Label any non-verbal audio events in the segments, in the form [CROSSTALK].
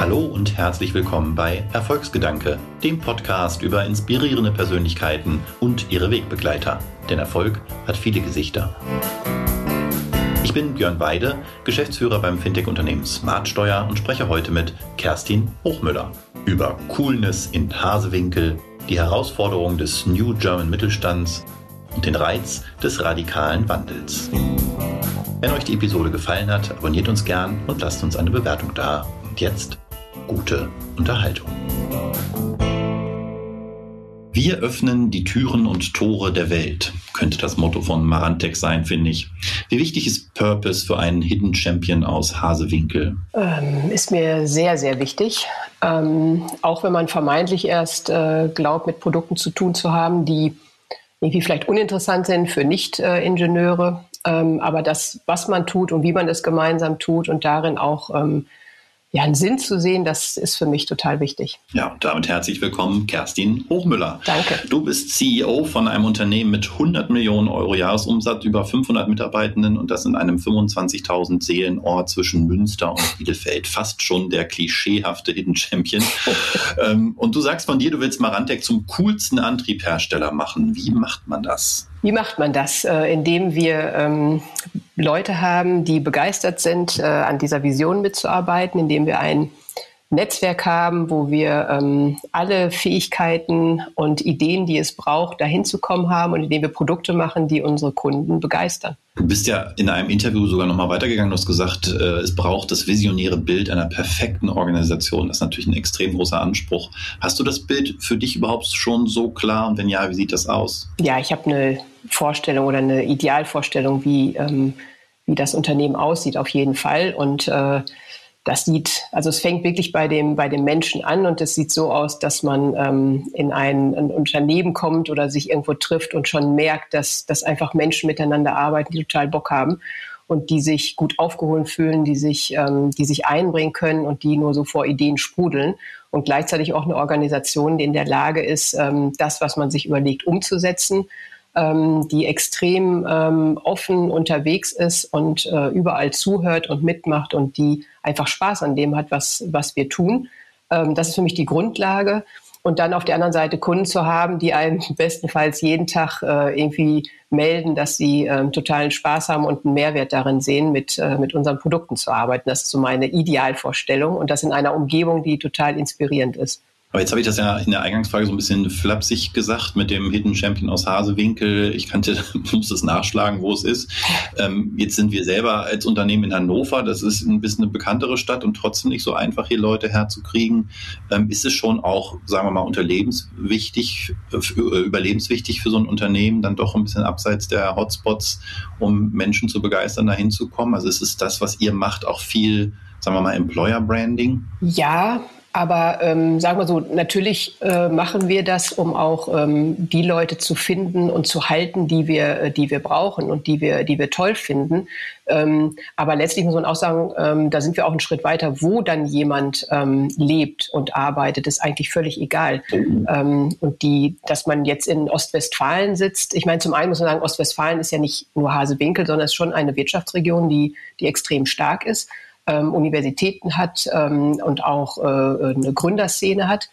Hallo und herzlich willkommen bei Erfolgsgedanke, dem Podcast über inspirierende Persönlichkeiten und ihre Wegbegleiter. Denn Erfolg hat viele Gesichter. Ich bin Björn Weide, Geschäftsführer beim Fintech-Unternehmen Smartsteuer und spreche heute mit Kerstin Hochmüller über Coolness in Hasewinkel, die Herausforderungen des New German Mittelstands und den Reiz des radikalen Wandels. Wenn euch die Episode gefallen hat, abonniert uns gern und lasst uns eine Bewertung da. Und jetzt gute Unterhaltung. Wir öffnen die Türen und Tore der Welt, könnte das Motto von Marantec sein, finde ich. Wie wichtig ist Purpose für einen Hidden Champion aus Hasewinkel? Ähm, ist mir sehr, sehr wichtig. Ähm, auch wenn man vermeintlich erst äh, glaubt, mit Produkten zu tun zu haben, die irgendwie vielleicht uninteressant sind für Nicht-Ingenieure. Ähm, aber das, was man tut und wie man das gemeinsam tut und darin auch ähm, ja, einen Sinn zu sehen, das ist für mich total wichtig. Ja, und damit herzlich willkommen, Kerstin Hochmüller. Danke. Du bist CEO von einem Unternehmen mit 100 Millionen Euro Jahresumsatz, über 500 Mitarbeitenden und das in einem 25.000 Seelenort zwischen Münster und Bielefeld. Fast schon der klischeehafte Hidden Champion. [LAUGHS] ähm, und du sagst von dir, du willst Marantec zum coolsten Antriebhersteller machen. Wie macht man das? Wie macht man das? Äh, indem wir ähm, Leute haben, die begeistert sind, äh, an dieser Vision mitzuarbeiten, indem wir ein Netzwerk haben, wo wir ähm, alle Fähigkeiten und Ideen, die es braucht, dahin zu kommen haben und indem wir Produkte machen, die unsere Kunden begeistern. Du bist ja in einem Interview sogar nochmal weitergegangen. Du hast gesagt, äh, es braucht das visionäre Bild einer perfekten Organisation. Das ist natürlich ein extrem großer Anspruch. Hast du das Bild für dich überhaupt schon so klar? Und wenn ja, wie sieht das aus? Ja, ich habe eine Vorstellung oder eine Idealvorstellung, wie, ähm, wie das Unternehmen aussieht, auf jeden Fall. Und äh, das sieht, also es fängt wirklich bei dem, bei dem Menschen an und es sieht so aus, dass man ähm, in ein, ein, Unternehmen kommt oder sich irgendwo trifft und schon merkt, dass, dass einfach Menschen miteinander arbeiten, die total Bock haben und die sich gut aufgeholt fühlen, die sich, ähm, die sich einbringen können und die nur so vor Ideen sprudeln und gleichzeitig auch eine Organisation, die in der Lage ist, ähm, das, was man sich überlegt, umzusetzen ähm, die extrem ähm, offen unterwegs ist und äh, überall zuhört und mitmacht und die einfach Spaß an dem hat, was, was wir tun. Ähm, das ist für mich die Grundlage. Und dann auf der anderen Seite Kunden zu haben, die einem [LAUGHS] bestenfalls jeden Tag äh, irgendwie melden, dass sie ähm, totalen Spaß haben und einen Mehrwert darin sehen, mit, äh, mit unseren Produkten zu arbeiten. Das ist so meine Idealvorstellung und das in einer Umgebung, die total inspirierend ist. Aber jetzt habe ich das ja in der Eingangsfrage so ein bisschen flapsig gesagt mit dem Hidden Champion aus Hasewinkel. Ich kannte, [LAUGHS] muss es nachschlagen, wo es ist. Ähm, jetzt sind wir selber als Unternehmen in Hannover. Das ist ein bisschen eine bekanntere Stadt und trotzdem nicht so einfach, hier Leute herzukriegen. Ähm, ist es schon auch, sagen wir mal, unterlebenswichtig, äh, überlebenswichtig für so ein Unternehmen, dann doch ein bisschen abseits der Hotspots, um Menschen zu begeistern, da hinzukommen? Also ist es das, was ihr macht, auch viel, sagen wir mal, Employer Branding? Ja, aber ähm, sagen wir so, natürlich äh, machen wir das, um auch ähm, die Leute zu finden und zu halten, die wir, äh, die wir brauchen und die wir, die wir toll finden. Ähm, aber letztlich muss man auch sagen, ähm, da sind wir auch einen Schritt weiter. Wo dann jemand ähm, lebt und arbeitet, ist eigentlich völlig egal. Ähm, und die, dass man jetzt in Ostwestfalen sitzt, ich meine, zum einen muss man sagen, Ostwestfalen ist ja nicht nur Hasewinkel, sondern es ist schon eine Wirtschaftsregion, die, die extrem stark ist ähm, Universitäten hat ähm, und auch äh, eine Gründerszene hat.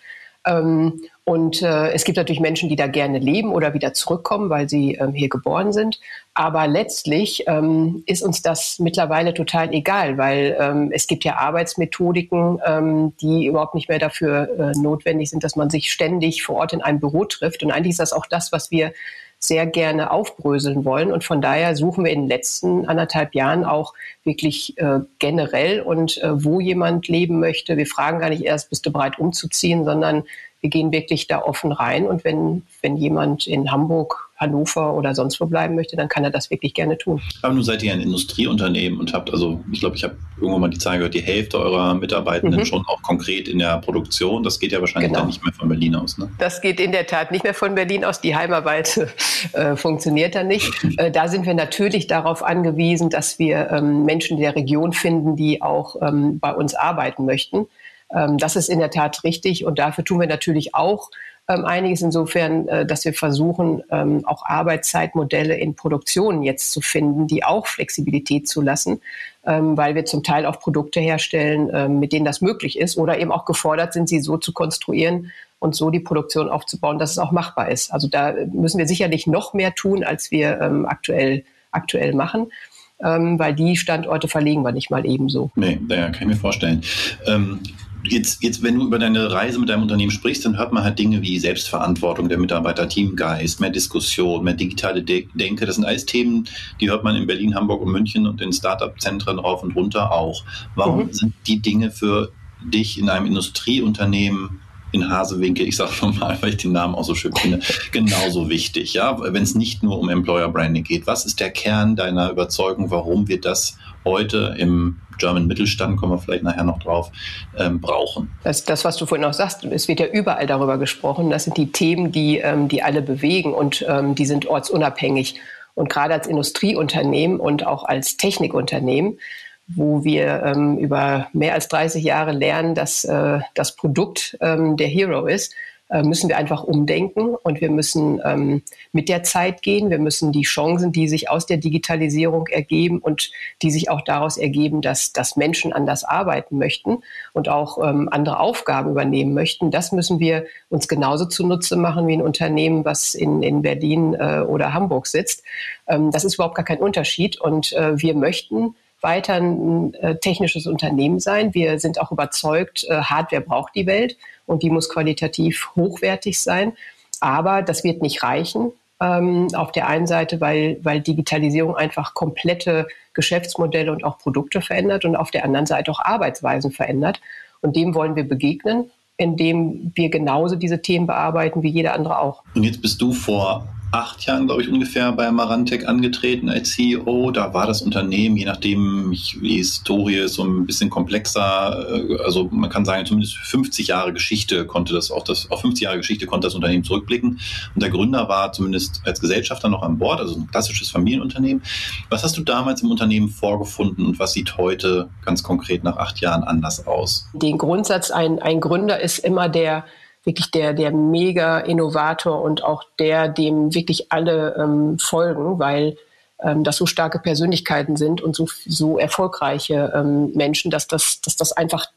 Ähm, und äh, es gibt natürlich Menschen, die da gerne leben oder wieder zurückkommen, weil sie ähm, hier geboren sind. Aber letztlich ähm, ist uns das mittlerweile total egal, weil ähm, es gibt ja Arbeitsmethodiken, ähm, die überhaupt nicht mehr dafür äh, notwendig sind, dass man sich ständig vor Ort in einem Büro trifft. Und eigentlich ist das auch das, was wir sehr gerne aufbröseln wollen. Und von daher suchen wir in den letzten anderthalb Jahren auch wirklich äh, generell und äh, wo jemand leben möchte. Wir fragen gar nicht erst, bist du bereit umzuziehen, sondern wir gehen wirklich da offen rein. Und wenn, wenn jemand in Hamburg Hannover oder sonst wo bleiben möchte, dann kann er das wirklich gerne tun. Aber nun seid ihr ein Industrieunternehmen und habt also, ich glaube, ich habe irgendwann mal die Zahl gehört, die Hälfte eurer Mitarbeitenden mhm. schon auch konkret in der Produktion. Das geht ja wahrscheinlich genau. dann nicht mehr von Berlin aus. Ne? Das geht in der Tat nicht mehr von Berlin aus. Die Heimarbeit [LAUGHS] äh, funktioniert da nicht. Äh, da sind wir natürlich darauf angewiesen, dass wir ähm, Menschen in der Region finden, die auch ähm, bei uns arbeiten möchten. Ähm, das ist in der Tat richtig und dafür tun wir natürlich auch ähm, einiges insofern, äh, dass wir versuchen, ähm, auch Arbeitszeitmodelle in Produktionen jetzt zu finden, die auch Flexibilität zulassen. weil wir zum Teil auch Produkte herstellen, mit denen das möglich ist oder eben auch gefordert sind, sie so zu konstruieren und so die Produktion aufzubauen, dass es auch machbar ist. Also da müssen wir sicherlich noch mehr tun, als wir aktuell, aktuell machen. Weil die Standorte verlegen wir nicht mal ebenso. Nee, ja, kann ich mir vorstellen. Ähm, jetzt, jetzt, wenn du über deine Reise mit deinem Unternehmen sprichst, dann hört man halt Dinge wie Selbstverantwortung der Mitarbeiter, Teamgeist, mehr Diskussion, mehr digitale De Denke. Das sind alles Themen, die hört man in Berlin, Hamburg und München und in Startup-Zentren rauf und runter auch. Warum mhm. sind die Dinge für dich in einem Industrieunternehmen in Hasewinkel, ich sage schon mal, [LAUGHS] weil ich den Namen auch so schön finde, genauso wichtig, ja, wenn es nicht nur um Employer Branding geht. Was ist der Kern deiner Überzeugung, warum wir das heute im German Mittelstand, kommen wir vielleicht nachher noch drauf, ähm, brauchen. Das, das, was du vorhin auch sagst, es wird ja überall darüber gesprochen. Das sind die Themen, die, ähm, die alle bewegen und ähm, die sind ortsunabhängig. Und gerade als Industrieunternehmen und auch als Technikunternehmen wo wir ähm, über mehr als 30 Jahre lernen, dass äh, das Produkt ähm, der Hero ist, äh, müssen wir einfach umdenken und wir müssen ähm, mit der Zeit gehen. Wir müssen die Chancen, die sich aus der Digitalisierung ergeben und die sich auch daraus ergeben, dass, dass Menschen anders arbeiten möchten und auch ähm, andere Aufgaben übernehmen möchten, das müssen wir uns genauso zunutze machen wie ein Unternehmen, was in, in Berlin äh, oder Hamburg sitzt. Ähm, das ist überhaupt gar kein Unterschied und äh, wir möchten weiter ein äh, technisches Unternehmen sein. Wir sind auch überzeugt, äh, Hardware braucht die Welt und die muss qualitativ hochwertig sein. Aber das wird nicht reichen. Ähm, auf der einen Seite, weil, weil Digitalisierung einfach komplette Geschäftsmodelle und auch Produkte verändert und auf der anderen Seite auch Arbeitsweisen verändert. Und dem wollen wir begegnen, indem wir genauso diese Themen bearbeiten wie jeder andere auch. Und jetzt bist du vor acht Jahren, glaube ich, ungefähr bei Marantec angetreten als CEO. Da war das Unternehmen, je nachdem, die Historie ist so ein bisschen komplexer. Äh, also man kann sagen, zumindest 50 Jahre Geschichte konnte das, auch das, auf 50 Jahre Geschichte konnte das Unternehmen zurückblicken. Und der Gründer war zumindest als Gesellschafter noch an Bord, also ein klassisches Familienunternehmen. Was hast du damals im Unternehmen vorgefunden und was sieht heute ganz konkret nach acht Jahren anders aus? Den Grundsatz, ein, ein Gründer ist immer der, wirklich der, der Mega-Innovator und auch der, dem wirklich alle ähm, folgen, weil ähm, das so starke Persönlichkeiten sind und so, so erfolgreiche ähm, Menschen, dass das, dass das einfach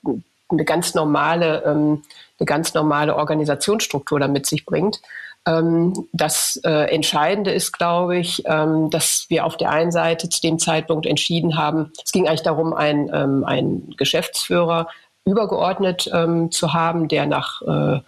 eine ganz normale, ähm, eine ganz normale Organisationsstruktur damit sich bringt. Ähm, das äh, Entscheidende ist, glaube ich, ähm, dass wir auf der einen Seite zu dem Zeitpunkt entschieden haben, es ging eigentlich darum, ein, ähm, ein Geschäftsführer übergeordnet ähm, zu haben, der nach äh,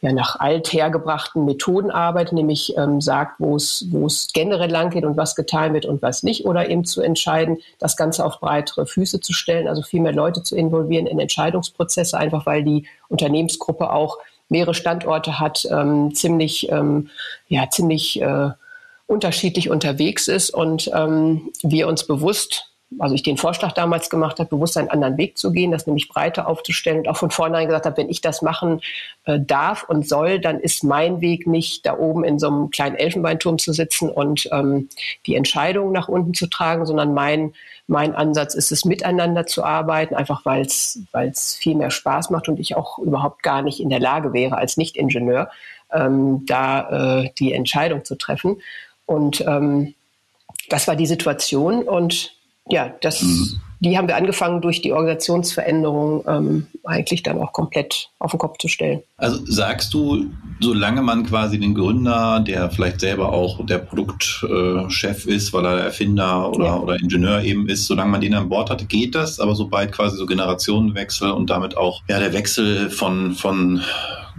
ja, nach althergebrachten Methoden arbeitet, nämlich ähm, sagt, wo es, generell lang geht und was getan wird und was nicht, oder eben zu entscheiden, das Ganze auf breitere Füße zu stellen, also viel mehr Leute zu involvieren in Entscheidungsprozesse, einfach weil die Unternehmensgruppe auch mehrere Standorte hat, ähm, ziemlich, ähm, ja, ziemlich äh, unterschiedlich unterwegs ist. Und ähm, wir uns bewusst also ich den Vorschlag damals gemacht habe, bewusst einen anderen Weg zu gehen, das nämlich breiter aufzustellen und auch von vornherein gesagt habe, wenn ich das machen äh, darf und soll, dann ist mein Weg nicht da oben in so einem kleinen Elfenbeinturm zu sitzen und ähm, die Entscheidungen nach unten zu tragen, sondern mein, mein Ansatz ist es, miteinander zu arbeiten, einfach weil es viel mehr Spaß macht und ich auch überhaupt gar nicht in der Lage wäre, als Nicht-Ingenieur ähm, da äh, die Entscheidung zu treffen. Und ähm, das war die Situation und ja, das, mhm. die haben wir angefangen durch die Organisationsveränderung ähm, eigentlich dann auch komplett auf den Kopf zu stellen. Also sagst du, solange man quasi den Gründer, der vielleicht selber auch der Produktchef äh, ist, weil er Erfinder oder, ja. oder Ingenieur eben ist, solange man den an Bord hat, geht das, aber sobald quasi so Generationenwechsel und damit auch ja der Wechsel von, von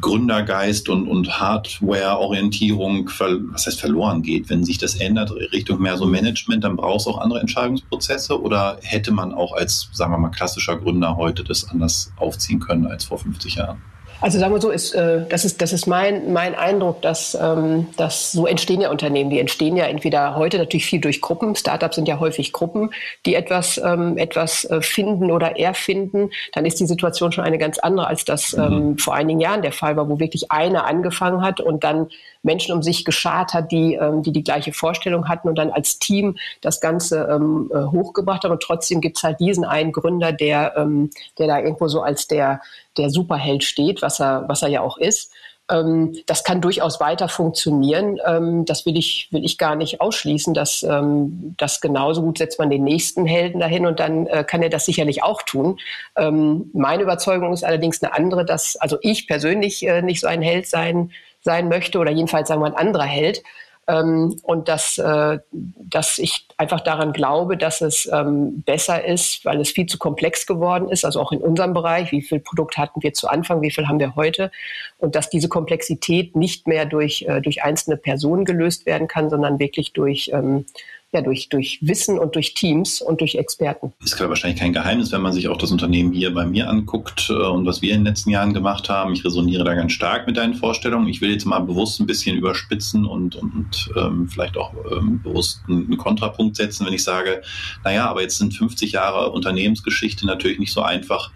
Gründergeist und, und Hardware-Orientierung, was heißt verloren geht. Wenn sich das ändert Richtung mehr so Management, dann brauchst du auch andere Entscheidungsprozesse oder hätte man auch als, sagen wir mal, klassischer Gründer heute das anders aufziehen können als vor 50 Jahren? Also sagen wir so, ist, äh, das ist, das ist mein, mein Eindruck, dass, ähm, dass so entstehen ja Unternehmen. Die entstehen ja entweder heute natürlich viel durch Gruppen. Startups sind ja häufig Gruppen, die etwas, ähm, etwas äh, finden oder erfinden. Dann ist die Situation schon eine ganz andere, als das mhm. ähm, vor einigen Jahren der Fall war, wo wirklich einer angefangen hat und dann Menschen um sich geschart hat, die, ähm, die die gleiche Vorstellung hatten und dann als Team das Ganze ähm, äh, hochgebracht haben. Und trotzdem gibt's halt diesen einen Gründer, der, ähm, der da irgendwo so als der, der Superheld steht, was er, was er ja auch ist. Ähm, das kann durchaus weiter funktionieren. Ähm, das will ich, will ich gar nicht ausschließen. Dass, ähm, das genauso gut setzt man den nächsten Helden dahin und dann äh, kann er das sicherlich auch tun. Ähm, meine Überzeugung ist allerdings eine andere, dass also ich persönlich äh, nicht so ein Held sein, sein möchte oder jedenfalls sagen wir ein anderer Held. Ähm, und dass, äh, dass ich einfach daran glaube, dass es ähm, besser ist, weil es viel zu komplex geworden ist, also auch in unserem Bereich, wie viel Produkt hatten wir zu Anfang, wie viel haben wir heute? Und dass diese Komplexität nicht mehr durch, äh, durch einzelne Personen gelöst werden kann, sondern wirklich durch ähm, ja, durch, durch Wissen und durch Teams und durch Experten. Ist wahrscheinlich kein Geheimnis, wenn man sich auch das Unternehmen hier bei mir anguckt äh, und was wir in den letzten Jahren gemacht haben. Ich resoniere da ganz stark mit deinen Vorstellungen. Ich will jetzt mal bewusst ein bisschen überspitzen und, und, und ähm, vielleicht auch ähm, bewusst einen Kontrapunkt setzen, wenn ich sage, naja, aber jetzt sind 50 Jahre Unternehmensgeschichte natürlich nicht so einfach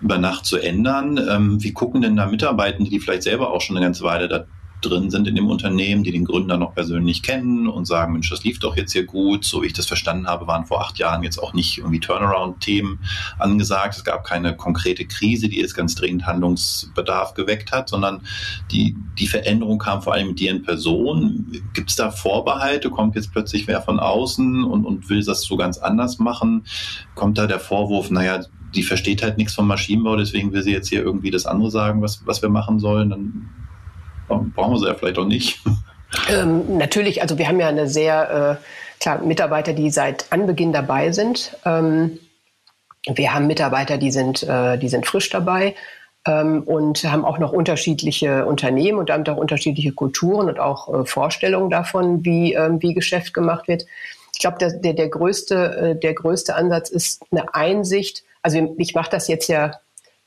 über Nacht zu ändern. Ähm, wie gucken denn da Mitarbeitende, die vielleicht selber auch schon eine ganze Weile da drin sind in dem Unternehmen, die den Gründer noch persönlich kennen und sagen, Mensch, das lief doch jetzt hier gut. So wie ich das verstanden habe, waren vor acht Jahren jetzt auch nicht irgendwie Turnaround-Themen angesagt. Es gab keine konkrete Krise, die jetzt ganz dringend Handlungsbedarf geweckt hat, sondern die, die Veränderung kam vor allem mit dir in Person. Gibt es da Vorbehalte? Kommt jetzt plötzlich wer von außen und, und will das so ganz anders machen? Kommt da der Vorwurf, naja, die versteht halt nichts vom Maschinenbau, deswegen will sie jetzt hier irgendwie das andere sagen, was, was wir machen sollen. Dann brauchen wir sie ja vielleicht auch nicht. Ähm, natürlich, also wir haben ja eine sehr, äh, klar, Mitarbeiter, die seit Anbeginn dabei sind. Ähm, wir haben Mitarbeiter, die sind, äh, die sind frisch dabei ähm, und haben auch noch unterschiedliche Unternehmen und damit auch unterschiedliche Kulturen und auch äh, Vorstellungen davon, wie, ähm, wie Geschäft gemacht wird. Ich glaube, der, der, der, größte, äh, der größte Ansatz ist eine Einsicht. Also ich mache das jetzt ja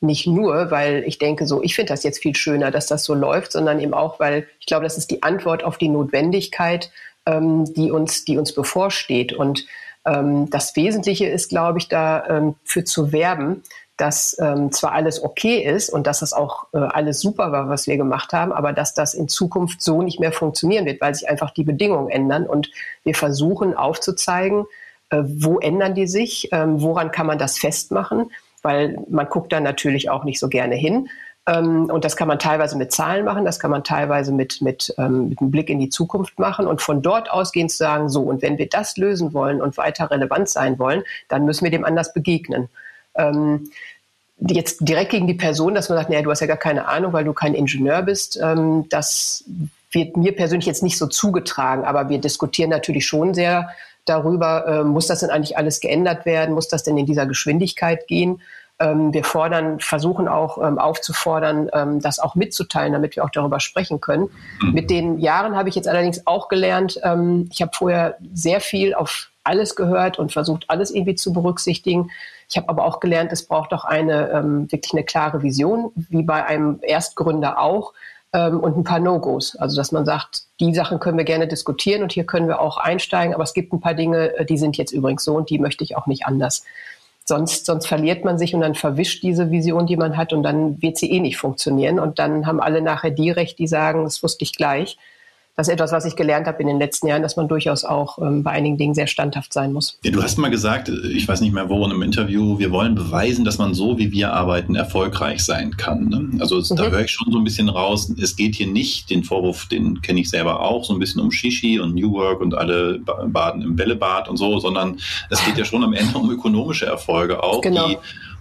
nicht nur, weil ich denke so, ich finde das jetzt viel schöner, dass das so läuft, sondern eben auch, weil ich glaube, das ist die Antwort auf die Notwendigkeit, ähm, die uns, die uns bevorsteht. Und ähm, das Wesentliche ist, glaube ich, da ähm, zu werben, dass ähm, zwar alles okay ist und dass das auch äh, alles super war, was wir gemacht haben, aber dass das in Zukunft so nicht mehr funktionieren wird, weil sich einfach die Bedingungen ändern und wir versuchen aufzuzeigen, äh, wo ändern die sich, ähm, woran kann man das festmachen weil man guckt da natürlich auch nicht so gerne hin. Ähm, und das kann man teilweise mit Zahlen machen, das kann man teilweise mit, mit, ähm, mit einem Blick in die Zukunft machen und von dort ausgehend sagen, so, und wenn wir das lösen wollen und weiter relevant sein wollen, dann müssen wir dem anders begegnen. Ähm, jetzt direkt gegen die Person, dass man sagt, naja, du hast ja gar keine Ahnung, weil du kein Ingenieur bist, das wird mir persönlich jetzt nicht so zugetragen, aber wir diskutieren natürlich schon sehr darüber, äh, muss das denn eigentlich alles geändert werden, muss das denn in dieser Geschwindigkeit gehen. Ähm, wir fordern, versuchen auch ähm, aufzufordern, ähm, das auch mitzuteilen, damit wir auch darüber sprechen können. Mhm. Mit den Jahren habe ich jetzt allerdings auch gelernt, ähm, ich habe vorher sehr viel auf alles gehört und versucht, alles irgendwie zu berücksichtigen. Ich habe aber auch gelernt, es braucht auch eine ähm, wirklich eine klare Vision, wie bei einem Erstgründer auch ähm, und ein paar No-Gos. Also dass man sagt, die Sachen können wir gerne diskutieren und hier können wir auch einsteigen, aber es gibt ein paar Dinge, äh, die sind jetzt übrigens so und die möchte ich auch nicht anders. Sonst, sonst verliert man sich und dann verwischt diese Vision, die man hat und dann wird sie eh nicht funktionieren und dann haben alle nachher die Recht, die sagen, das wusste ich gleich das ist etwas, was ich gelernt habe in den letzten Jahren, dass man durchaus auch ähm, bei einigen Dingen sehr standhaft sein muss. Ja, du hast mal gesagt, ich weiß nicht mehr wo, in einem Interview, wir wollen beweisen, dass man so, wie wir arbeiten, erfolgreich sein kann. Ne? Also mhm. da höre ich schon so ein bisschen raus, es geht hier nicht, den Vorwurf, den kenne ich selber auch, so ein bisschen um Shishi und New Work und alle baden im Bällebad und so, sondern es geht ja schon am Ende um ökonomische Erfolge auch, genau. die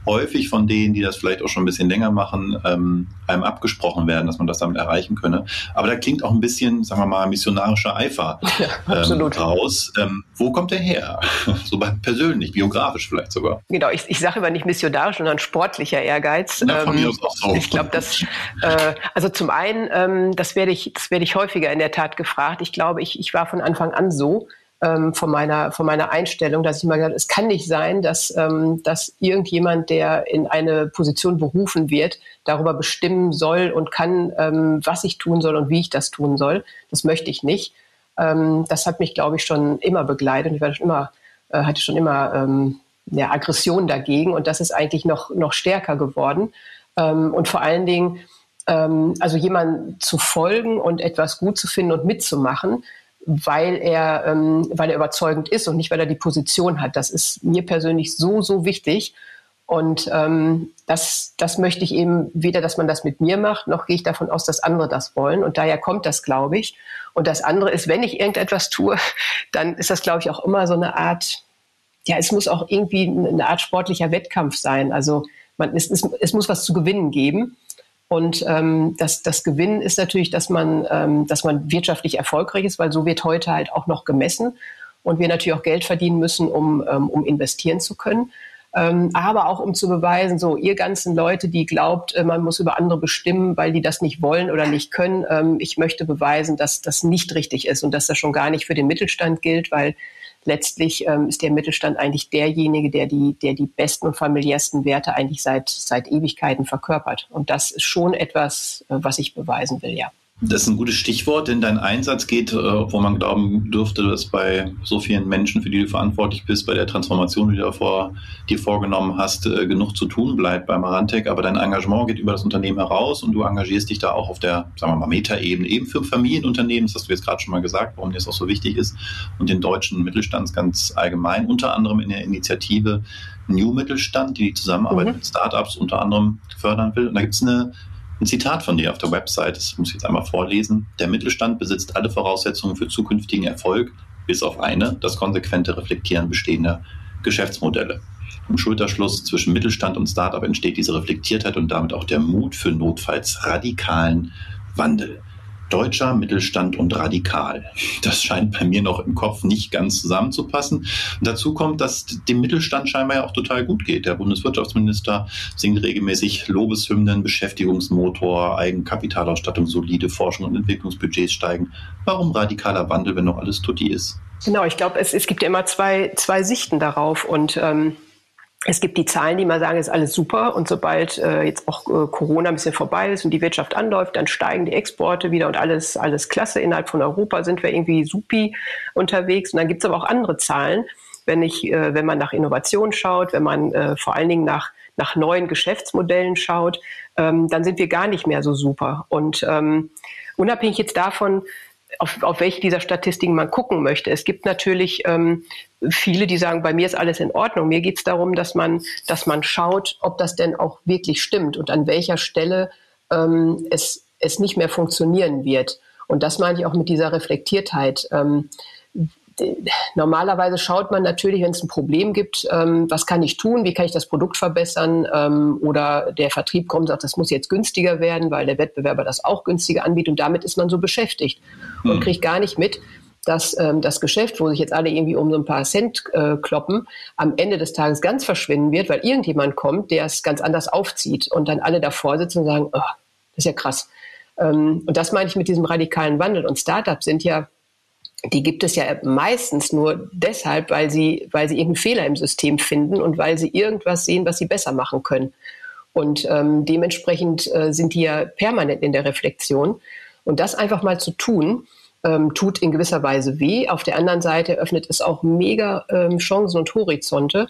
häufig von denen, die das vielleicht auch schon ein bisschen länger machen, ähm, einem abgesprochen werden, dass man das damit erreichen könne. Aber da klingt auch ein bisschen, sagen wir mal, missionarischer Eifer [LAUGHS] ja, ähm, raus. Ähm, wo kommt der her? [LAUGHS] so persönlich, biografisch vielleicht sogar. Genau, ich, ich sage immer nicht missionarisch, sondern sportlicher Ehrgeiz. Ja, von ähm, mir aus auch so. Ich glaube, dass äh, also zum einen, ähm, das werde ich, das werde ich häufiger in der Tat gefragt. Ich glaube, ich, ich war von Anfang an so ähm, von, meiner, von meiner Einstellung, dass ich mal gesagt habe, es kann nicht sein, dass, ähm, dass irgendjemand, der in eine Position berufen wird, darüber bestimmen soll und kann, ähm, was ich tun soll und wie ich das tun soll. Das möchte ich nicht. Ähm, das hat mich, glaube ich, schon immer begleitet. Ich war schon immer, äh, hatte schon immer ähm, ja, Aggression dagegen und das ist eigentlich noch, noch stärker geworden. Ähm, und vor allen Dingen, also jemandem zu folgen und etwas gut zu finden und mitzumachen, weil er, ähm, weil er überzeugend ist und nicht, weil er die Position hat. Das ist mir persönlich so, so wichtig. Und ähm, das, das möchte ich eben weder, dass man das mit mir macht, noch gehe ich davon aus, dass andere das wollen. Und daher kommt das, glaube ich. Und das andere ist, wenn ich irgendetwas tue, [LAUGHS] dann ist das, glaube ich, auch immer so eine Art, ja, es muss auch irgendwie eine Art sportlicher Wettkampf sein. Also man, es, es, es muss was zu gewinnen geben. Und ähm, das, das Gewinnen ist natürlich, dass man, ähm, dass man wirtschaftlich erfolgreich ist, weil so wird heute halt auch noch gemessen. Und wir natürlich auch Geld verdienen müssen, um, ähm, um investieren zu können. Ähm, aber auch um zu beweisen, so ihr ganzen Leute, die glaubt, äh, man muss über andere bestimmen, weil die das nicht wollen oder nicht können. Ähm, ich möchte beweisen, dass das nicht richtig ist und dass das schon gar nicht für den Mittelstand gilt, weil letztlich ähm, ist der Mittelstand eigentlich derjenige, der die, der die besten und familiärsten Werte eigentlich seit, seit Ewigkeiten verkörpert. Und das ist schon etwas, äh, was ich beweisen will, ja. Das ist ein gutes Stichwort, denn dein Einsatz geht, äh, obwohl man glauben dürfte, dass bei so vielen Menschen, für die du verantwortlich bist, bei der Transformation, die du davor dir vorgenommen hast, äh, genug zu tun bleibt bei Marantec. Aber dein Engagement geht über das Unternehmen heraus und du engagierst dich da auch auf der, sagen wir mal, Metaebene, eben für Familienunternehmen, das hast du jetzt gerade schon mal gesagt, warum dir das auch so wichtig ist, und den deutschen Mittelstand ganz allgemein, unter anderem in der Initiative New Mittelstand, die die Zusammenarbeit mhm. mit Startups unter anderem fördern will. Und da gibt es eine ein Zitat von dir auf der Website, das muss ich jetzt einmal vorlesen. Der Mittelstand besitzt alle Voraussetzungen für zukünftigen Erfolg, bis auf eine, das konsequente Reflektieren bestehender Geschäftsmodelle. Im Schulterschluss zwischen Mittelstand und Startup entsteht diese Reflektiertheit und damit auch der Mut für notfalls radikalen Wandel deutscher Mittelstand und radikal. Das scheint bei mir noch im Kopf nicht ganz zusammenzupassen. Und dazu kommt, dass dem Mittelstand scheinbar ja auch total gut geht. Der Bundeswirtschaftsminister singt regelmäßig Lobeshymnen, Beschäftigungsmotor, Eigenkapitalausstattung, solide Forschung und Entwicklungsbudgets steigen. Warum radikaler Wandel, wenn noch alles tutti ist? Genau, ich glaube, es, es gibt ja immer zwei, zwei Sichten darauf und ähm es gibt die Zahlen, die mal sagen, ist alles super und sobald äh, jetzt auch äh, Corona ein bisschen vorbei ist und die Wirtschaft anläuft, dann steigen die Exporte wieder und alles, alles klasse. Innerhalb von Europa sind wir irgendwie supi unterwegs. Und dann gibt es aber auch andere Zahlen, wenn ich, äh, wenn man nach Innovation schaut, wenn man äh, vor allen Dingen nach, nach neuen Geschäftsmodellen schaut, ähm, dann sind wir gar nicht mehr so super. Und ähm, unabhängig jetzt davon, auf, auf welche dieser Statistiken man gucken möchte. Es gibt natürlich ähm, viele, die sagen, bei mir ist alles in Ordnung. Mir geht es darum, dass man, dass man schaut, ob das denn auch wirklich stimmt und an welcher Stelle ähm, es, es nicht mehr funktionieren wird. Und das meine ich auch mit dieser Reflektiertheit. Ähm, normalerweise schaut man natürlich, wenn es ein Problem gibt, ähm, was kann ich tun, wie kann ich das Produkt verbessern ähm, oder der Vertrieb kommt und sagt, das muss jetzt günstiger werden, weil der Wettbewerber das auch günstiger anbietet und damit ist man so beschäftigt und mhm. kriegt gar nicht mit, dass ähm, das Geschäft, wo sich jetzt alle irgendwie um so ein paar Cent äh, kloppen, am Ende des Tages ganz verschwinden wird, weil irgendjemand kommt, der es ganz anders aufzieht und dann alle davor sitzen und sagen, oh, das ist ja krass. Ähm, und das meine ich mit diesem radikalen Wandel. Und Startups sind ja die gibt es ja meistens nur deshalb, weil sie, weil sie irgendeinen Fehler im System finden und weil sie irgendwas sehen, was sie besser machen können. Und ähm, dementsprechend äh, sind die ja permanent in der Reflexion. Und das einfach mal zu tun, ähm, tut in gewisser Weise weh. Auf der anderen Seite öffnet es auch mega ähm, Chancen und Horizonte.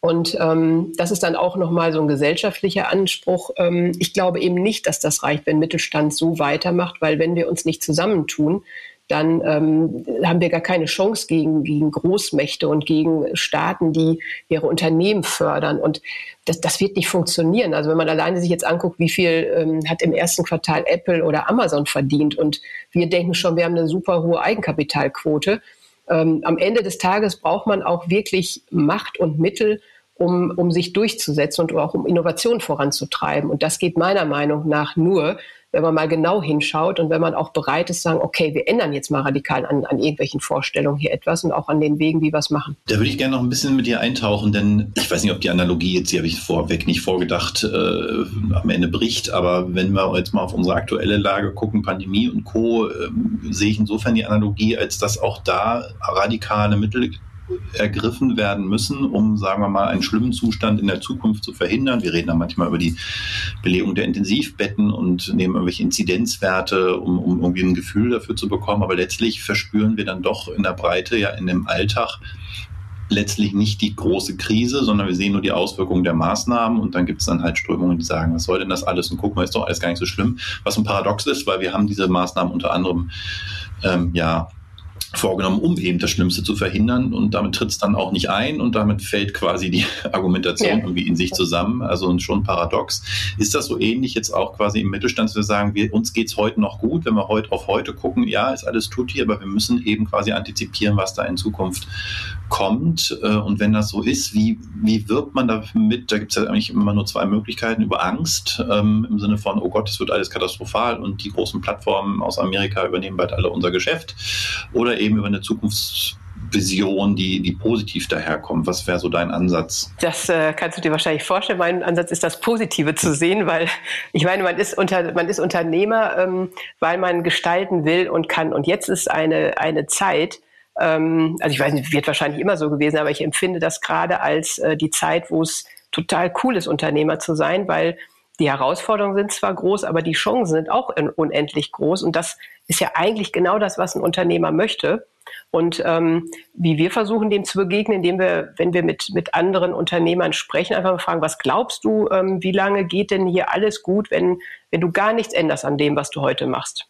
Und ähm, das ist dann auch nochmal so ein gesellschaftlicher Anspruch. Ähm, ich glaube eben nicht, dass das reicht, wenn Mittelstand so weitermacht, weil wenn wir uns nicht zusammentun, dann ähm, haben wir gar keine Chance gegen, gegen Großmächte und gegen Staaten, die ihre Unternehmen fördern. Und das, das wird nicht funktionieren. Also wenn man alleine sich jetzt anguckt, wie viel ähm, hat im ersten Quartal Apple oder Amazon verdient und wir denken schon, wir haben eine super hohe Eigenkapitalquote. Ähm, am Ende des Tages braucht man auch wirklich Macht und Mittel, um, um sich durchzusetzen und auch um Innovation voranzutreiben. Und das geht meiner Meinung nach nur, wenn man mal genau hinschaut und wenn man auch bereit ist, sagen, okay, wir ändern jetzt mal radikal an, an irgendwelchen Vorstellungen hier etwas und auch an den Wegen, wie wir es machen. Da würde ich gerne noch ein bisschen mit dir eintauchen, denn ich weiß nicht, ob die Analogie jetzt, die habe ich vorweg nicht vorgedacht, äh, am Ende bricht, aber wenn wir jetzt mal auf unsere aktuelle Lage gucken, Pandemie und Co., äh, sehe ich insofern die Analogie, als dass auch da radikale Mittel ergriffen werden müssen, um, sagen wir mal, einen schlimmen Zustand in der Zukunft zu verhindern. Wir reden da manchmal über die Belegung der Intensivbetten und nehmen irgendwelche Inzidenzwerte, um, um irgendwie ein Gefühl dafür zu bekommen. Aber letztlich verspüren wir dann doch in der Breite, ja in dem Alltag, letztlich nicht die große Krise, sondern wir sehen nur die Auswirkungen der Maßnahmen und dann gibt es dann halt Strömungen, die sagen, was soll denn das alles und guck mal, ist doch alles gar nicht so schlimm. Was ein Paradox ist, weil wir haben diese Maßnahmen unter anderem ähm, ja vorgenommen, um eben das Schlimmste zu verhindern und damit tritt es dann auch nicht ein und damit fällt quasi die [LAUGHS] Argumentation ja. irgendwie in sich zusammen. Also schon paradox. Ist das so ähnlich jetzt auch quasi im Mittelstand, dass wir sagen, wir, uns geht's heute noch gut, wenn wir heute auf heute gucken, ja, ist alles tutti, aber wir müssen eben quasi antizipieren, was da in Zukunft kommt. Äh, und wenn das so ist, wie, wie wirkt man damit? Da gibt es ja eigentlich immer nur zwei Möglichkeiten, über Angst ähm, im Sinne von, oh Gott, es wird alles katastrophal und die großen Plattformen aus Amerika übernehmen bald alle unser Geschäft. Oder eben über eine Zukunftsvision, die, die positiv daherkommt. Was wäre so dein Ansatz? Das äh, kannst du dir wahrscheinlich vorstellen. Mein Ansatz ist, das Positive zu sehen, weil [LAUGHS] ich meine, man ist, unter, man ist Unternehmer, ähm, weil man gestalten will und kann. Und jetzt ist eine, eine Zeit, ähm, also ich weiß nicht, wird wahrscheinlich immer so gewesen, aber ich empfinde das gerade als äh, die Zeit, wo es total cool ist, Unternehmer zu sein, weil die Herausforderungen sind zwar groß, aber die Chancen sind auch unendlich groß. Und das ist ja eigentlich genau das, was ein Unternehmer möchte. Und ähm, wie wir versuchen, dem zu begegnen, indem wir, wenn wir mit, mit anderen Unternehmern sprechen, einfach mal fragen, was glaubst du, ähm, wie lange geht denn hier alles gut, wenn, wenn du gar nichts änderst an dem, was du heute machst?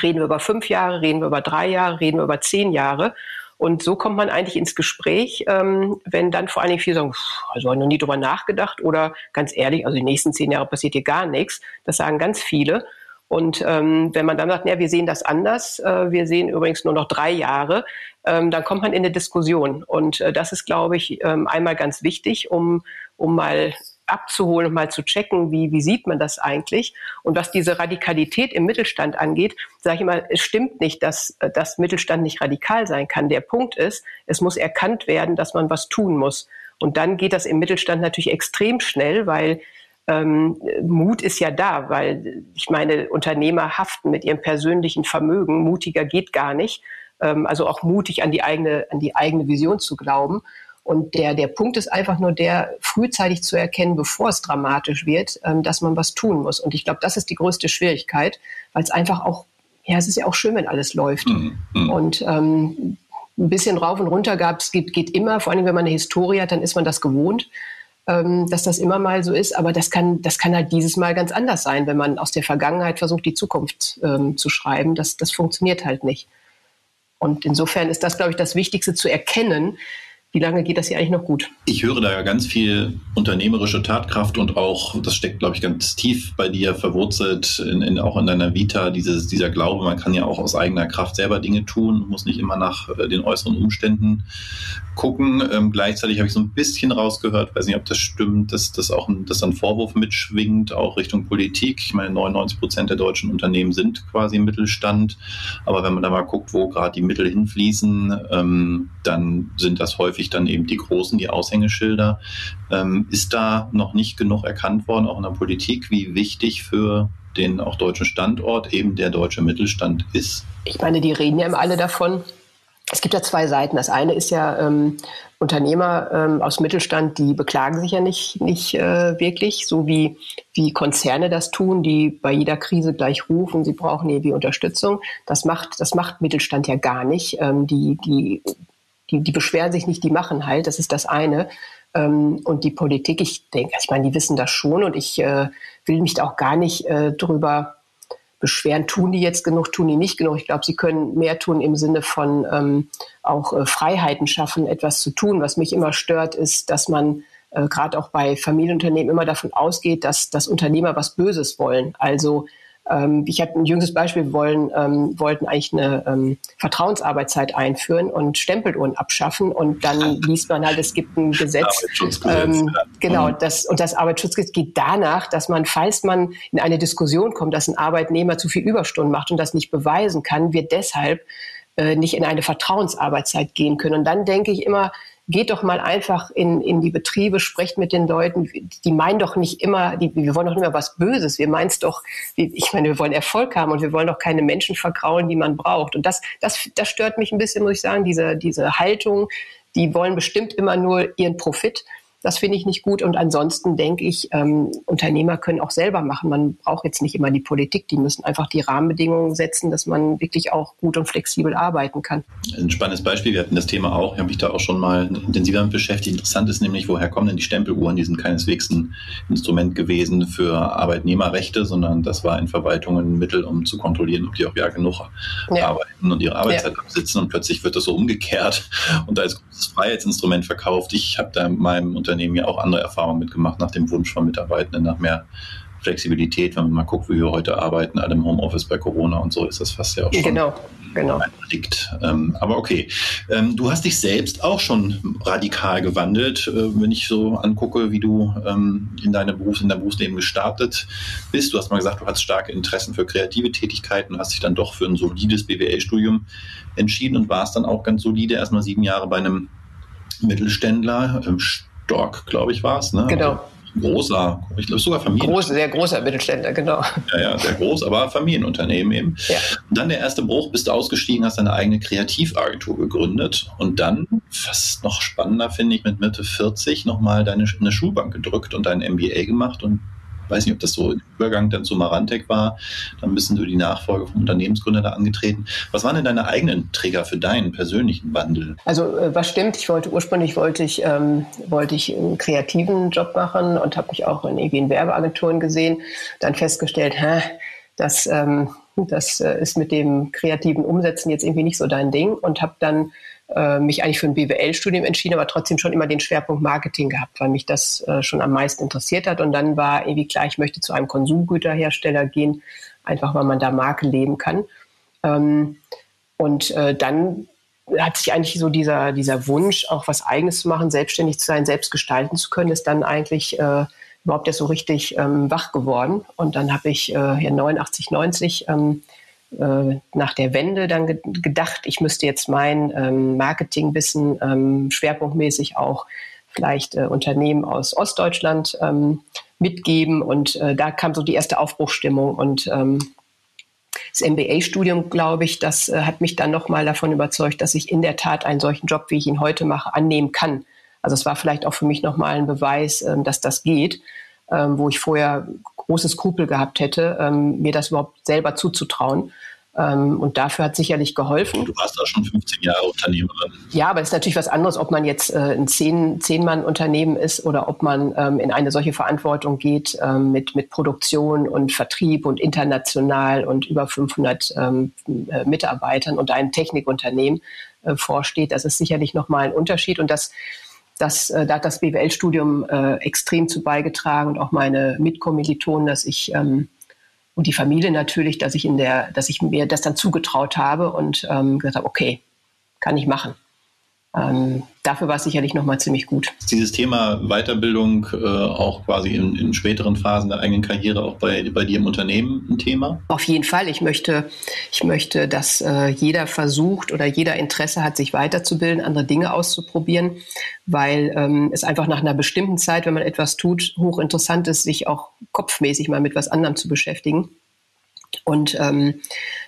Reden wir über fünf Jahre, reden wir über drei Jahre, reden wir über zehn Jahre. Und so kommt man eigentlich ins Gespräch, ähm, wenn dann vor allen Dingen viele sagen, also habe noch nie drüber nachgedacht oder ganz ehrlich, also die nächsten zehn Jahre passiert hier gar nichts. Das sagen ganz viele. Und ähm, wenn man dann sagt, ja, wir sehen das anders, äh, wir sehen übrigens nur noch drei Jahre, ähm, dann kommt man in eine Diskussion. Und äh, das ist, glaube ich, ähm, einmal ganz wichtig, um, um mal abzuholen und mal zu checken, wie, wie sieht man das eigentlich? Und was diese Radikalität im Mittelstand angeht, sage ich immer, es stimmt nicht, dass, dass Mittelstand nicht radikal sein kann. Der Punkt ist, es muss erkannt werden, dass man was tun muss. Und dann geht das im Mittelstand natürlich extrem schnell, weil ähm, Mut ist ja da, weil ich meine, Unternehmer haften mit ihrem persönlichen Vermögen. Mutiger geht gar nicht. Ähm, also auch mutig an die eigene, an die eigene Vision zu glauben. Und der, der Punkt ist einfach nur der, frühzeitig zu erkennen, bevor es dramatisch wird, ähm, dass man was tun muss. Und ich glaube, das ist die größte Schwierigkeit, weil es einfach auch, ja, es ist ja auch schön, wenn alles läuft. Mhm. mhm. Und ähm, ein bisschen rauf und runter gab es, geht, geht immer, vor allem wenn man eine Historie hat, dann ist man das gewohnt ähm, dass das immer mal so ist. Aber das kann, das kann halt dieses Mal ganz anders sein, wenn man aus der Vergangenheit versucht, die Zukunft ähm, zu schreiben. Das, das funktioniert halt nicht. Und insofern ist das, glaube ich, das Wichtigste zu erkennen, wie lange geht das hier eigentlich noch gut? Ich höre da ja ganz viel unternehmerische Tatkraft und auch, das steckt, glaube ich, ganz tief bei dir verwurzelt, in, in, auch in deiner Vita, dieses, dieser Glaube, man kann ja auch aus eigener Kraft selber Dinge tun, muss nicht immer nach äh, den äußeren Umständen gucken. Ähm, gleichzeitig habe ich so ein bisschen rausgehört, weiß nicht, ob das stimmt, dass das auch ein, dass ein Vorwurf mitschwingt, auch Richtung Politik. Ich meine, 99 Prozent der deutschen Unternehmen sind quasi Mittelstand. Aber wenn man da mal guckt, wo gerade die Mittel hinfließen, ähm, dann sind das häufig dann eben die großen, die Aushängeschilder. Ähm, ist da noch nicht genug erkannt worden, auch in der Politik, wie wichtig für den auch deutschen Standort eben der deutsche Mittelstand ist? Ich meine, die reden ja immer alle davon es gibt ja zwei Seiten. Das eine ist ja ähm, Unternehmer ähm, aus Mittelstand, die beklagen sich ja nicht, nicht äh, wirklich, so wie, wie Konzerne das tun, die bei jeder Krise gleich rufen, sie brauchen irgendwie Unterstützung. Das macht, das macht Mittelstand ja gar nicht. Ähm, die, die, die, die beschweren sich nicht, die machen halt. Das ist das eine. Ähm, und die Politik, ich denke, ich meine, die wissen das schon und ich äh, will mich da auch gar nicht äh, drüber beschweren, tun die jetzt genug, tun die nicht genug. Ich glaube, sie können mehr tun im Sinne von ähm, auch äh, Freiheiten schaffen, etwas zu tun. Was mich immer stört, ist, dass man äh, gerade auch bei Familienunternehmen immer davon ausgeht, dass, dass Unternehmer was Böses wollen. Also ähm, ich habe ein jüngstes Beispiel, wir wollen, ähm, wollten eigentlich eine ähm, Vertrauensarbeitszeit einführen und Stempeluhren abschaffen und dann [LAUGHS] liest man halt, es gibt ein Gesetz. Ähm, ja. Genau, mhm. das, und das Arbeitsschutzgesetz geht danach, dass man, falls man in eine Diskussion kommt, dass ein Arbeitnehmer zu viel Überstunden macht und das nicht beweisen kann, wird deshalb äh, nicht in eine Vertrauensarbeitszeit gehen können. Und dann denke ich immer, geht doch mal einfach in, in die Betriebe, sprecht mit den Leuten. Die meinen doch nicht immer, die, wir wollen doch nicht mehr was Böses. Wir meinen es doch, ich meine, wir wollen Erfolg haben und wir wollen doch keine Menschen vergraulen, die man braucht. Und das, das, das stört mich ein bisschen, muss ich sagen, diese, diese Haltung. Die wollen bestimmt immer nur ihren Profit. Das finde ich nicht gut. Und ansonsten denke ich, ähm, Unternehmer können auch selber machen. Man braucht jetzt nicht immer die Politik. Die müssen einfach die Rahmenbedingungen setzen, dass man wirklich auch gut und flexibel arbeiten kann. Ein spannendes Beispiel. Wir hatten das Thema auch. Ich habe mich da auch schon mal intensiver mit beschäftigt. Interessant ist nämlich, woher kommen denn die Stempeluhren? Die sind keineswegs ein Instrument gewesen für Arbeitnehmerrechte, sondern das war in Verwaltungen ein Mittel, um zu kontrollieren, ob die auch ja genug ja. arbeiten und ihre Arbeitszeit ja. absitzen. Und plötzlich wird das so umgekehrt und da ist großes Freiheitsinstrument verkauft. Ich habe da in meinem Unternehmen ja auch andere Erfahrungen mitgemacht nach dem Wunsch von Mitarbeitenden nach mehr Flexibilität, wenn man mal guckt, wie wir heute arbeiten, alle im Homeoffice bei Corona und so ist das fast ja auch schon genau, genau. liegt. Ähm, aber okay, ähm, du hast dich selbst auch schon radikal gewandelt, äh, wenn ich so angucke, wie du ähm, in, deine Berufs-, in deinem Berufsleben gestartet bist. Du hast mal gesagt, du hast starke Interessen für kreative Tätigkeiten, hast dich dann doch für ein solides BWL-Studium entschieden und warst dann auch ganz solide, erstmal sieben Jahre bei einem Mittelständler, Stork, glaube ich, war es. Ne? Genau. Also großer, ich glaube sogar Familien. Groß, sehr großer Mittelständler, genau. Ja, ja, sehr groß, aber Familienunternehmen eben. Ja. Und dann der erste Bruch, bist du ausgestiegen, hast deine eigene Kreativagentur gegründet und dann, fast noch spannender finde ich, mit Mitte 40 nochmal deine eine Schulbank gedrückt und dein MBA gemacht und weiß nicht, ob das so im Übergang dann zu Marantec war, dann bist du die Nachfolge vom Unternehmensgründer da angetreten. Was waren denn deine eigenen Trigger für deinen persönlichen Wandel? Also äh, was stimmt, ich wollte ursprünglich wollte ich, ähm, wollte ich einen kreativen Job machen und habe mich auch in, irgendwie Werbeagenturen gesehen, dann festgestellt, hä, das, ähm, das äh, ist mit dem kreativen Umsetzen jetzt irgendwie nicht so dein Ding und habe dann äh, mich eigentlich für ein BWL-Studium entschieden, aber trotzdem schon immer den Schwerpunkt Marketing gehabt, weil mich das äh, schon am meisten interessiert hat. Und dann war irgendwie klar, ich möchte zu einem Konsumgüterhersteller gehen, einfach weil man da Marke leben kann. Ähm, und äh, dann hat sich eigentlich so dieser, dieser Wunsch, auch was Eigenes zu machen, selbstständig zu sein, selbst gestalten zu können, ist dann eigentlich überhaupt erst so richtig ähm, wach geworden. Und dann habe ich äh, hier 89, 90 ähm, äh, nach der Wende dann ge gedacht, ich müsste jetzt mein ähm, Marketingwissen ähm, schwerpunktmäßig auch vielleicht äh, Unternehmen aus Ostdeutschland ähm, mitgeben. Und äh, da kam so die erste Aufbruchstimmung. Und ähm, das MBA-Studium, glaube ich, das äh, hat mich dann nochmal davon überzeugt, dass ich in der Tat einen solchen Job, wie ich ihn heute mache, annehmen kann. Also es war vielleicht auch für mich nochmal ein Beweis, ähm, dass das geht, ähm, wo ich vorher große Skrupel gehabt hätte, ähm, mir das überhaupt selber zuzutrauen. Ähm, und dafür hat sicherlich geholfen. Du warst auch schon 15 Jahre Unternehmerin. Ja, aber es ist natürlich was anderes, ob man jetzt äh, ein Zehn-Mann-Unternehmen ist oder ob man ähm, in eine solche Verantwortung geht ähm, mit, mit Produktion und Vertrieb und international und über 500 ähm, äh, Mitarbeitern und ein Technikunternehmen äh, vorsteht. Das ist sicherlich nochmal ein Unterschied und das das, äh, da hat das BWL-Studium äh, extrem zu beigetragen und auch meine Mitkommilitonen, dass ich ähm, und die Familie natürlich, dass ich in der, dass ich mir das dann zugetraut habe und ähm, gesagt habe, okay, kann ich machen ähm, dafür war es sicherlich nochmal ziemlich gut. Dieses Thema Weiterbildung äh, auch quasi in, in, späteren Phasen der eigenen Karriere auch bei, bei dir im Unternehmen ein Thema? Auf jeden Fall. Ich möchte, ich möchte, dass äh, jeder versucht oder jeder Interesse hat, sich weiterzubilden, andere Dinge auszuprobieren, weil ähm, es einfach nach einer bestimmten Zeit, wenn man etwas tut, hochinteressant ist, sich auch kopfmäßig mal mit was anderem zu beschäftigen. Und ähm,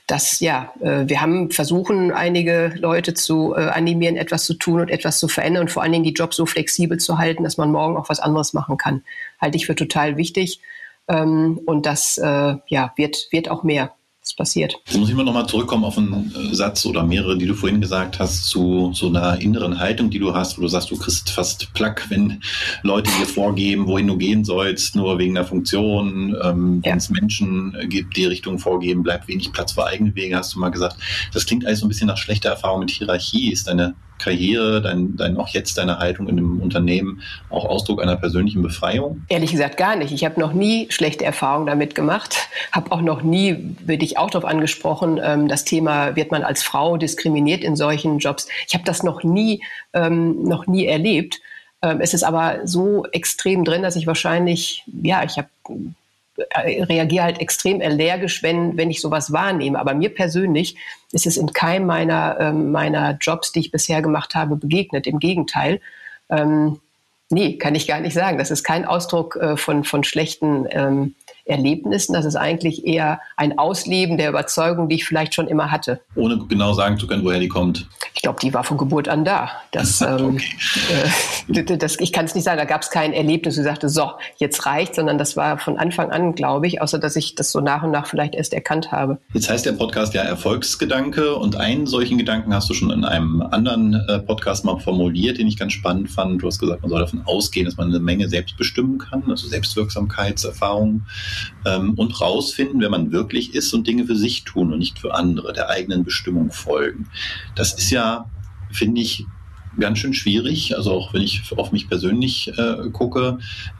das, ja, äh, wir haben versuchen, einige Leute zu äh, animieren, etwas zu tun und etwas zu verändern und vor allen Dingen die Jobs so flexibel zu halten, dass man morgen auch was anderes machen kann. Halte ich für total wichtig. Ähm, und das äh, ja, wird, wird auch mehr was passiert. Jetzt muss ich mal nochmal zurückkommen auf einen äh, Satz oder mehrere, die du vorhin gesagt hast, zu so einer inneren Haltung, die du hast, wo du sagst, du kriegst fast Plack, wenn Leute dir vorgeben, wohin du gehen sollst, nur wegen der Funktion. Ähm, ja. Wenn es Menschen gibt, die Richtung vorgeben, bleibt wenig Platz für eigene Wege, hast du mal gesagt. Das klingt eigentlich so ein bisschen nach schlechter Erfahrung mit Hierarchie. Ist deine Karriere, dein, dein auch jetzt deine Haltung in dem Unternehmen auch Ausdruck einer persönlichen Befreiung? Ehrlich gesagt gar nicht. Ich habe noch nie schlechte Erfahrungen damit gemacht, habe auch noch nie, würde ich auch darauf angesprochen, ähm, das Thema, wird man als Frau diskriminiert in solchen Jobs. Ich habe das noch nie, ähm, noch nie erlebt. Ähm, es ist aber so extrem drin, dass ich wahrscheinlich, ja, ich habe reagiere halt extrem allergisch, wenn, wenn ich sowas wahrnehme. Aber mir persönlich ist es in keinem meiner, ähm, meiner Jobs, die ich bisher gemacht habe, begegnet. Im Gegenteil. Ähm, nee, kann ich gar nicht sagen. Das ist kein Ausdruck äh, von, von schlechten ähm, Erlebnissen. Das ist eigentlich eher ein Ausleben der Überzeugung, die ich vielleicht schon immer hatte. Ohne genau sagen zu können, woher die kommt. Ich glaube, die war von Geburt an da. Das, [LAUGHS] ähm, äh, das, ich kann es nicht sagen, da gab es kein Erlebnis, wo ich sagte, so, jetzt reicht, sondern das war von Anfang an, glaube ich, außer dass ich das so nach und nach vielleicht erst erkannt habe. Jetzt heißt der Podcast ja Erfolgsgedanke und einen solchen Gedanken hast du schon in einem anderen äh, Podcast mal formuliert, den ich ganz spannend fand. Du hast gesagt, man soll davon ausgehen, dass man eine Menge selbst bestimmen kann, also Selbstwirksamkeitserfahrung ähm, und rausfinden, wer man wirklich ist und Dinge für sich tun und nicht für andere, der eigenen Bestimmung folgen. Das ist ja, finde ich, ganz schön schwierig. Also auch wenn ich auf mich persönlich äh, gucke,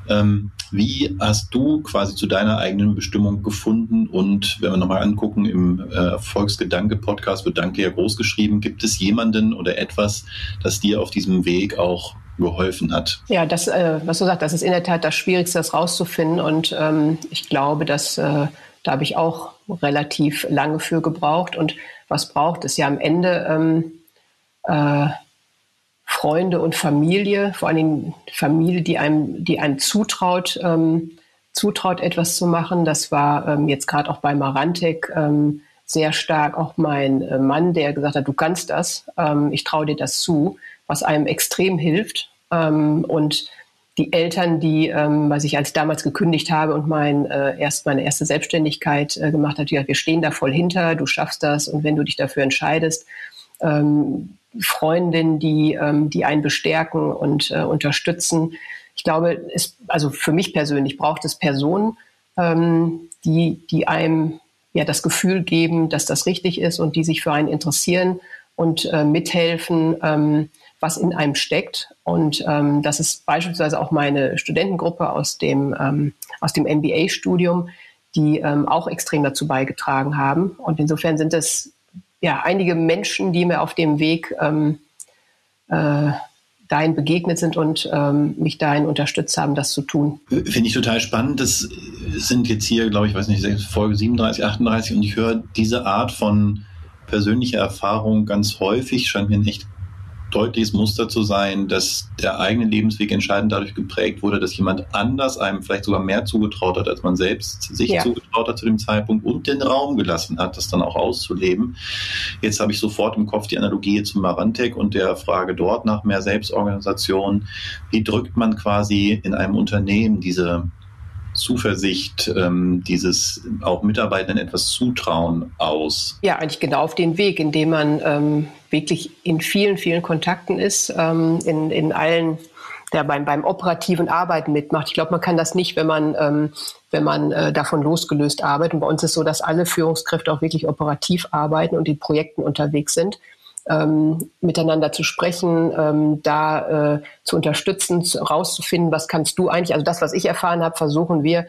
ähm, wie hast du quasi zu deiner eigenen Bestimmung gefunden? Und wenn wir nochmal angucken, im äh, Volksgedanke-Podcast wird Danke ja groß geschrieben. Gibt es jemanden oder etwas, das dir auf diesem Weg auch geholfen hat? Ja, das, äh, was du sagst, das ist in der Tat das Schwierigste, das rauszufinden. Und ähm, ich glaube, dass äh, da habe ich auch relativ lange für gebraucht. Und was braucht es ja am Ende? Ähm, äh, Freunde und Familie, vor allen Dingen Familie, die einem, die einem zutraut, ähm, zutraut, etwas zu machen. Das war ähm, jetzt gerade auch bei Marantek ähm, sehr stark auch mein äh, Mann, der gesagt hat, du kannst das, ähm, ich traue dir das zu, was einem extrem hilft. Ähm, und die Eltern, die, ähm, was ich als damals gekündigt habe und mein, äh, erst meine erste Selbstständigkeit äh, gemacht habe, die gesagt, wir stehen da voll hinter, du schaffst das und wenn du dich dafür entscheidest, ähm, Freundinnen, die, ähm, die einen bestärken und äh, unterstützen. Ich glaube, es, also für mich persönlich braucht es Personen, ähm, die, die einem ja das Gefühl geben, dass das richtig ist und die sich für einen interessieren und äh, mithelfen, ähm, was in einem steckt. Und ähm, das ist beispielsweise auch meine Studentengruppe aus dem, ähm, aus dem MBA-Studium, die ähm, auch extrem dazu beigetragen haben. Und insofern sind es ja, einige Menschen, die mir auf dem Weg ähm, äh, dahin begegnet sind und ähm, mich dahin unterstützt haben, das zu tun. Finde ich total spannend. Das sind jetzt hier, glaube ich, weiß nicht, Folge 37, 38 und ich höre diese Art von persönlicher Erfahrung ganz häufig, scheint mir ein echt deutliches Muster zu sein, dass der eigene Lebensweg entscheidend dadurch geprägt wurde, dass jemand anders einem vielleicht sogar mehr zugetraut hat, als man selbst sich ja. zugetraut hat zu dem Zeitpunkt und den Raum gelassen hat, das dann auch auszuleben. Jetzt habe ich sofort im Kopf die Analogie zum Marantec und der Frage dort nach mehr Selbstorganisation. Wie drückt man quasi in einem Unternehmen diese Zuversicht, ähm, dieses auch Mitarbeitern etwas zutrauen aus? Ja, eigentlich genau auf den Weg, indem man ähm, wirklich in vielen, vielen Kontakten ist, ähm, in, in allen der beim, beim operativen Arbeiten mitmacht. Ich glaube, man kann das nicht, wenn man, ähm, wenn man äh, davon losgelöst arbeitet. Und bei uns ist so, dass alle Führungskräfte auch wirklich operativ arbeiten und in Projekten unterwegs sind ähm, miteinander zu sprechen, ähm, da äh, zu unterstützen, rauszufinden, was kannst du eigentlich, also das, was ich erfahren habe, versuchen wir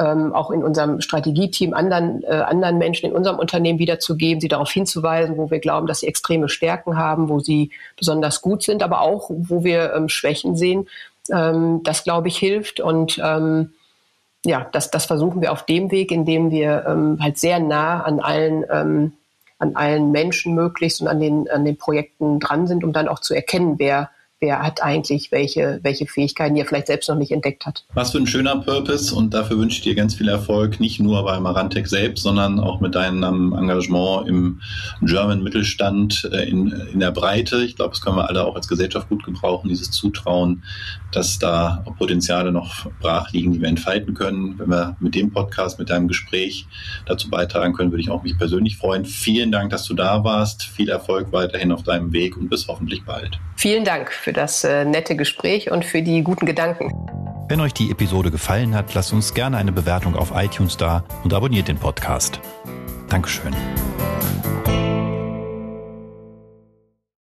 ähm, auch in unserem Strategieteam anderen, äh, anderen Menschen in unserem Unternehmen wiederzugeben, sie darauf hinzuweisen, wo wir glauben, dass sie extreme Stärken haben, wo sie besonders gut sind, aber auch, wo wir ähm, Schwächen sehen. Ähm, das, glaube ich, hilft und ähm, ja, das, das versuchen wir auf dem Weg, indem wir ähm, halt sehr nah an allen ähm, an allen Menschen möglichst und an den, an den Projekten dran sind, um dann auch zu erkennen, wer wer hat eigentlich welche, welche Fähigkeiten, die er vielleicht selbst noch nicht entdeckt hat. Was für ein schöner Purpose und dafür wünsche ich dir ganz viel Erfolg, nicht nur bei Marantec selbst, sondern auch mit deinem Engagement im German Mittelstand äh, in, in der Breite. Ich glaube, das können wir alle auch als Gesellschaft gut gebrauchen, dieses Zutrauen, dass da Potenziale noch brach liegen, die wir entfalten können. Wenn wir mit dem Podcast, mit deinem Gespräch dazu beitragen können, würde ich auch mich persönlich freuen. Vielen Dank, dass du da warst. Viel Erfolg weiterhin auf deinem Weg und bis hoffentlich bald. Vielen Dank für das äh, nette Gespräch und für die guten Gedanken. Wenn euch die Episode gefallen hat, lasst uns gerne eine Bewertung auf iTunes da und abonniert den Podcast. Dankeschön.